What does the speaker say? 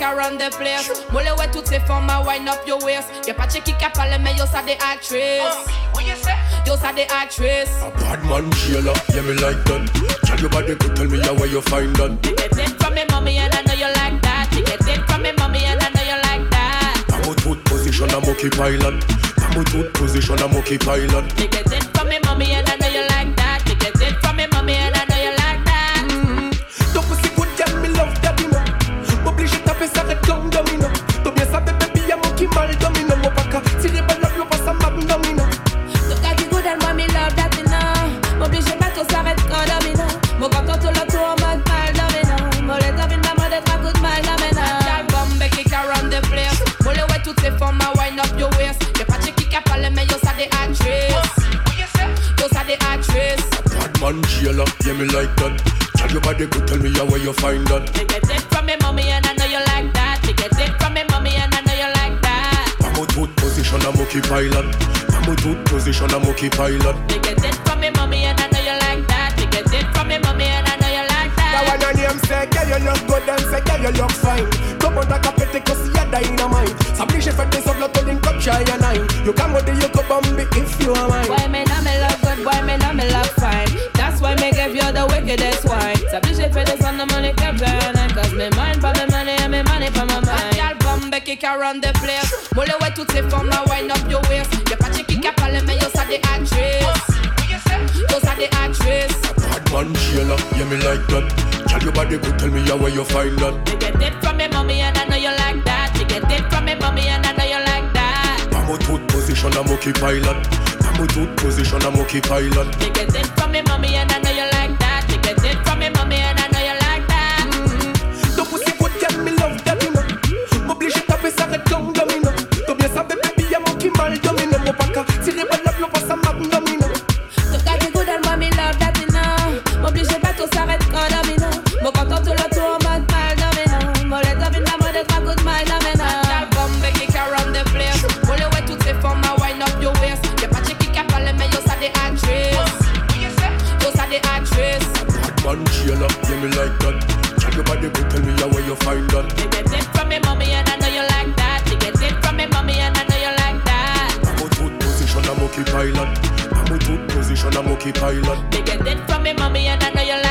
kick around the place. Mole ouais toutes ces formes, wind up your waist. Y'a pas de qui a parlé, mais yo ça des actrices. What you say? Yo ça des actrices. A bad man Sheila, yeah me like that. Tell your body to tell me how where you find that. You get it from me mommy and I know you like that. You get it from me mommy and I know you like that. I'm a tooth position, I'm okay pilot. I'm a tooth position, I'm okay pilot. You get it from me mommy and I know you like that. You get it from me mommy and I man Sheila, yeah me like that. Tell your body to tell me how where you find that. You get it from me mommy and I know you like that. You get it from me mommy and I know you like that. I'm a tooth position, I'm okay pilot. I'm a tooth position, I'm okay pilot. You get it you look good and say, girl, you look fine. Come on, like a petty, cause you're dynamite. S'oblige fait des of l'autre ligne comme try and nine. You come with the you go bombi if you are mine. Boy, me know me look good, boy, me know me look fine. That's why me give you the wickedest wine. S'oblige fait des on the money capture and cause me mind for me money and me money for my mind. Y'all bombe kick around the place. Mole ouais toutes ces formes, now wind up your me like that. Tell your body to tell me how where you find that. You get it from me mommy and I know you like that. You get it from me mommy and I know you like that. I'm a tooth position, I'm okay pilot. I'm a tooth position, I'm okay pilot. You get it from me mommy and I know you like Sheila, yeah me like that. Tell your body to tell me how where you find that. You get it from me mommy and I know you like that. You get it from me mommy and I know you like that. I'm a tooth position, I'm okay pilot. I'm a tooth position, I'm okay pilot. You get it from me mommy and I know you like that.